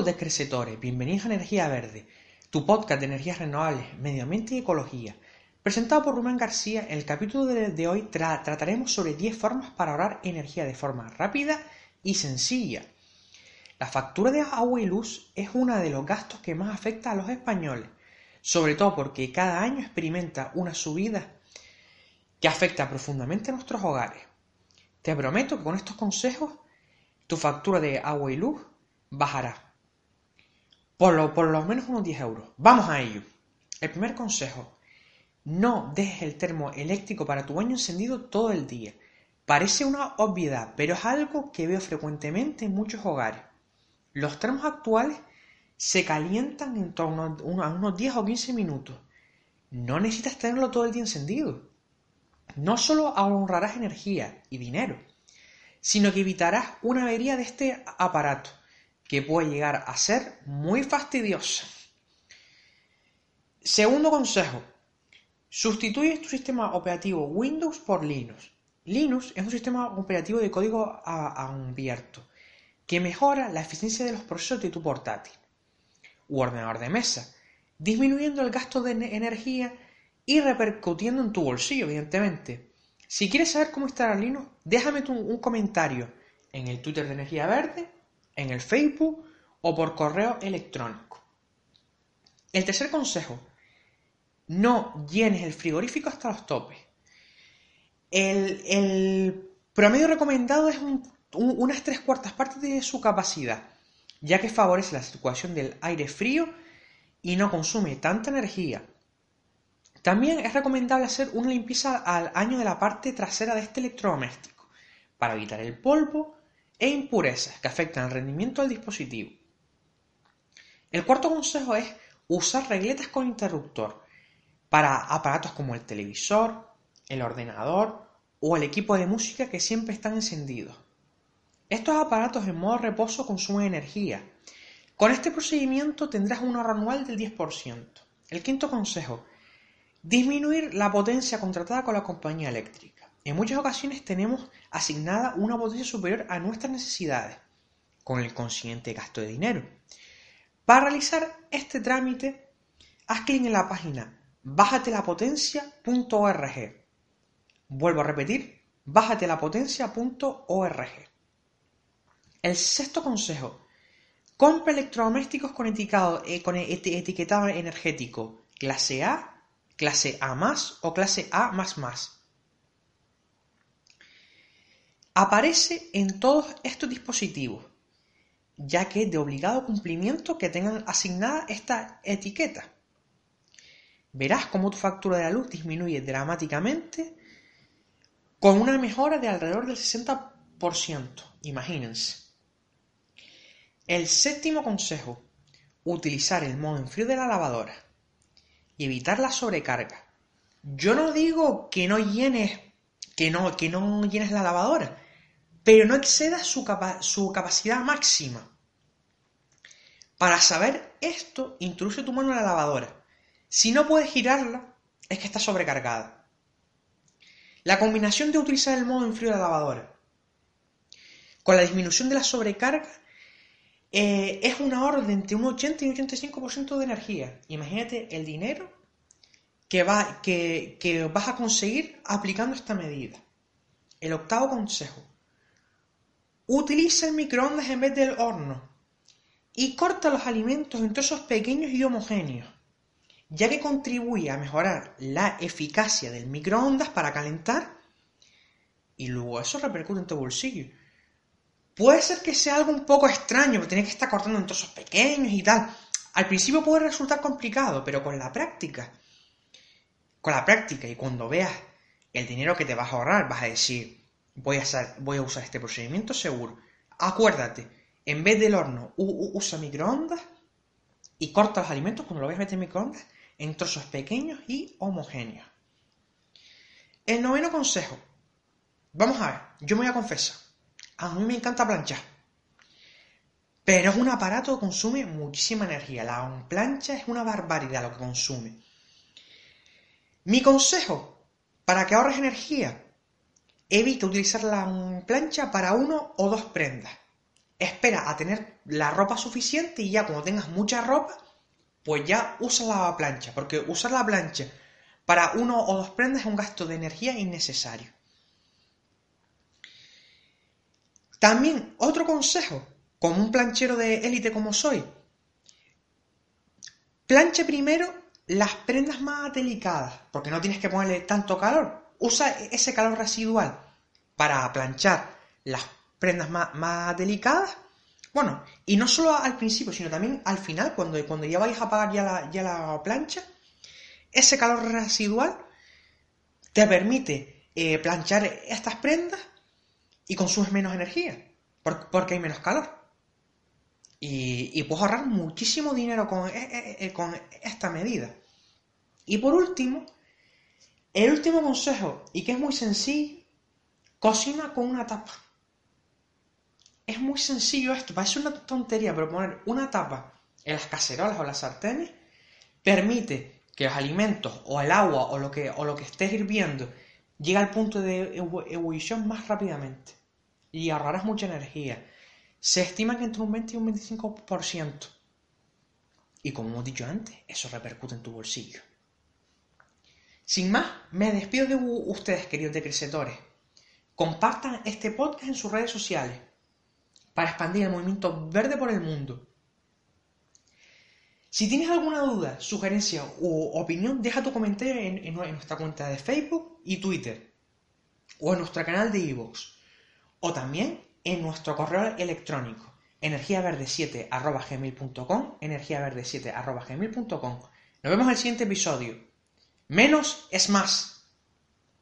Salud Crecetores, bienvenidos a Energía Verde, tu podcast de energías renovables, medio ambiente y ecología. Presentado por Rubén García, en el capítulo de, hoy trataremos sobre 10 formas para ahorrar energía de forma rápida y sencilla. La factura de agua y luz es uno de los gastos que más afecta a los españoles, sobre todo porque cada año experimenta una subida que afecta profundamente a nuestros hogares. Te prometo que con estos consejos tu factura de agua y luz bajará. Por lo, por lo menos unos 10 euros. Vamos a ello. El primer consejo. No dejes el termo eléctrico para tu baño encendido todo el día. Parece una obviedad, pero es algo que veo frecuentemente en muchos hogares. Los termos actuales se calientan en torno a unos 10 o 15 minutos. No necesitas tenerlo todo el día encendido. No solo ahorrarás energía y dinero, sino que evitarás una avería de este aparato que puede llegar a ser muy fastidiosa. Segundo consejo, sustituye tu sistema operativo Windows por Linux. Linux es un sistema operativo de código abierto que mejora la eficiencia de los procesos de tu portátil u ordenador de mesa, disminuyendo el gasto de energía y repercutiendo en tu bolsillo, evidentemente. Si quieres saber cómo instalar Linux, déjame un comentario en el Twitter de Energía Verde en el Facebook o por correo electrónico. El tercer consejo, no llenes el frigorífico hasta los topes. El, promedio recomendado es unas tres cuartas partes de su capacidad, ya que favorece la circulación del aire frío y no consume tanta energía. También es recomendable hacer una limpieza al año de la parte trasera de este electrodoméstico, para evitar el polvo e impurezas que afectan el rendimiento del dispositivo. El cuarto consejo es usar regletas con interruptor para aparatos como el televisor, el ordenador o el equipo de música que siempre están encendidos. Estos aparatos en modo reposo consumen energía. Con este procedimiento tendrás un ahorro anual del 10%. El quinto consejo, disminuir la potencia contratada con la compañía eléctrica. En muchas ocasiones tenemos asignada una potencia superior a nuestras necesidades, con el consiguiente gasto de dinero. Para realizar este trámite, haz clic en la página bájatelapotencia.org. Vuelvo a repetir, bájatelapotencia.org. El sexto consejo, compra electrodomésticos con etiquetado, eh, etiquetado energético clase A, clase A más o clase A más aparece en todos estos dispositivos, ya que es de obligado cumplimiento que tengan asignada esta etiqueta. Verás cómo tu factura de la luz disminuye dramáticamente con una mejora de alrededor del 60%. Imagínense. El séptimo consejo, utilizar el modo en frío de la lavadora y evitar la sobrecarga. Yo no digo que no llenes que no, que no llenes la lavadora, pero no excedas su, capacidad máxima. Para saber esto, introduce tu mano en la lavadora. Si no puedes girarla, es que está sobrecargada. La combinación de utilizar el modo en frío de la lavadora con la disminución de la sobrecarga eh, es una orden entre un 80 y un 85% de energía. Imagínate el dinero que, vas a conseguir aplicando esta medida. El octavo consejo. Utiliza el microondas en vez del horno y corta los alimentos en trozos pequeños y homogéneos, ya que contribuye a mejorar la eficacia del microondas para calentar y luego eso repercute en tu bolsillo. Puede ser que sea algo un poco extraño, porque tienes que estar cortando en trozos pequeños y tal. Al principio puede resultar complicado, pero con la práctica con la práctica y cuando veas el dinero que te vas a ahorrar, vas a decir, voy a, voy a usar este procedimiento seguro. Acuérdate, en vez del horno, usa microondas y corta los alimentos cuando lo vayas a meter en microondas en trozos pequeños y homogéneos. El noveno consejo. Vamos a ver, yo me voy a confesar. A mí me encanta planchar. Pero es un aparato que consume muchísima energía. La plancha es una barbaridad lo que consume. Mi consejo para que ahorres energía, evita utilizar la plancha para uno o dos prendas. espera a tener la ropa suficiente y ya cuando tengas mucha ropa, pues ya usa la plancha, porque usar la plancha para uno o dos prendas es un gasto de energía innecesario. También otro consejo, como un planchero de élite como soy, planche primero las prendas más delicadas, porque no tienes que ponerle tanto calor. Usa ese calor residual para planchar las prendas más, delicadas. Bueno, y no solo al principio, sino también al final, cuando, cuando ya vais a apagar ya la, ya la plancha, ese calor residual te permite eh, planchar estas prendas y consumes menos energía, porque hay menos calor. Y, puedes ahorrar muchísimo dinero con, eh, eh, con esta medida. Y por último, el último consejo, y que es muy sencillo, cocina con una tapa. Es muy sencillo esto, parece una tontería, pero poner una tapa en las cacerolas o las sartenes permite que los alimentos o el agua o lo que, o lo que estés hirviendo llegue al punto de ebullición más rápidamente y ahorrarás mucha energía. Se estima que entre un 20 y un 25%. Y como hemos dicho antes, eso repercute en tu bolsillo. Sin más, me despido de ustedes, queridos decrecetores. Compartan este podcast en sus redes sociales para expandir el movimiento verde por el mundo. Si tienes alguna duda, sugerencia u opinión, deja tu comentario en, nuestra cuenta de Facebook y Twitter, o en nuestro canal de iVoox, o también en nuestro correo electrónico energiaverde7.gmail.com energiaverde7.gmail.com Nos vemos en el siguiente episodio. Menos es más.